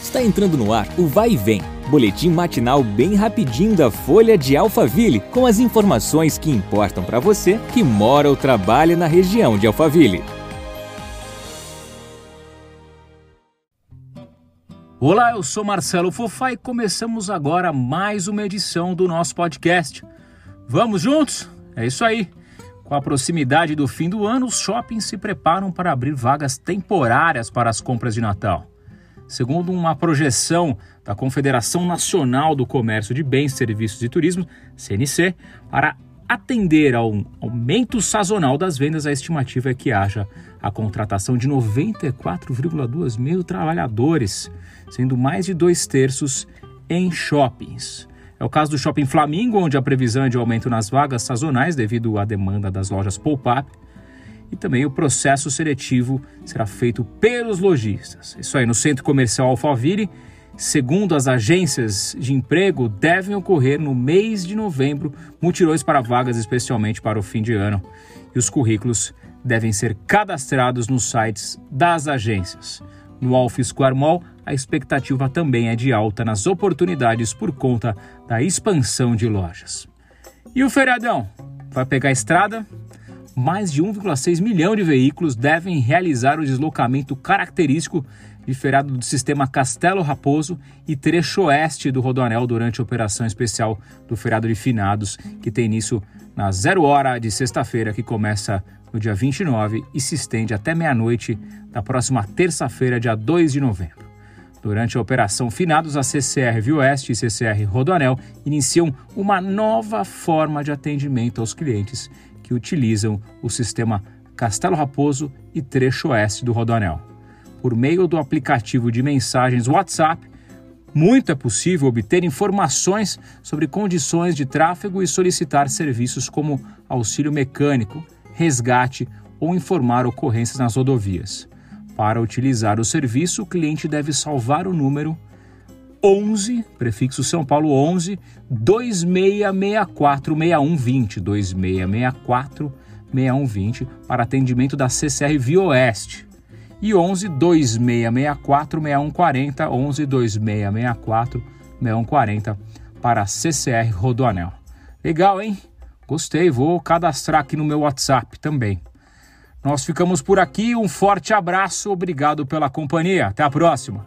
Está entrando no ar o Vai e Vem, boletim matinal bem rapidinho da Folha de Alphaville, com as informações que importam para você que mora ou trabalha na região de Alphaville. Olá, eu sou Marcelo Fofá e começamos agora mais uma edição do nosso podcast. Vamos juntos? É isso aí. Com a proximidade do fim do ano, os shoppings se preparam para abrir vagas temporárias para as compras de Natal. Segundo uma projeção da Confederação Nacional do Comércio de Bens, Serviços e Turismo, CNC, para atender ao aumento sazonal das vendas, a estimativa é que haja a contratação de 94,2 mil trabalhadores, sendo mais de dois terços em shoppings. É o caso do Shopping Flamingo, onde a previsão é de aumento nas vagas sazonais devido à demanda das lojas pop-up e também o processo seletivo será feito pelos lojistas. Isso aí, no Centro Comercial Alphaville, segundo as agências de emprego, devem ocorrer no mês de novembro mutirões para vagas, especialmente para o fim de ano. E os currículos devem ser cadastrados nos sites das agências. No Alf Square Mall, a expectativa também é de alta nas oportunidades por conta da expansão de lojas. E o feriadão? Vai pegar a estrada? Mais de 1,6 milhão de veículos devem realizar o deslocamento característico de feriado do sistema Castelo Raposo e trecho oeste do Rodoanel durante a operação especial do feriado de finados, que tem início na zero hora de sexta-feira, que começa no dia 29 e se estende até meia-noite da próxima terça-feira, dia 2 de novembro. Durante a operação Finados, a CCR Vio Oeste e CCR Rodoanel iniciam uma nova forma de atendimento aos clientes que utilizam o sistema Castelo Raposo e Trecho Oeste do Rodoanel. Por meio do aplicativo de mensagens WhatsApp, muito é possível obter informações sobre condições de tráfego e solicitar serviços como auxílio mecânico, resgate ou informar ocorrências nas rodovias. Para utilizar o serviço, o cliente deve salvar o número 11, prefixo São Paulo 11 2664 6120 2664 6120 para atendimento da CCR Via Oeste e 11 2664 6140 11 2664 6140 para CCR Rodoanel. Legal, hein? Gostei, vou cadastrar aqui no meu WhatsApp também. Nós ficamos por aqui, um forte abraço, obrigado pela companhia. Até a próxima.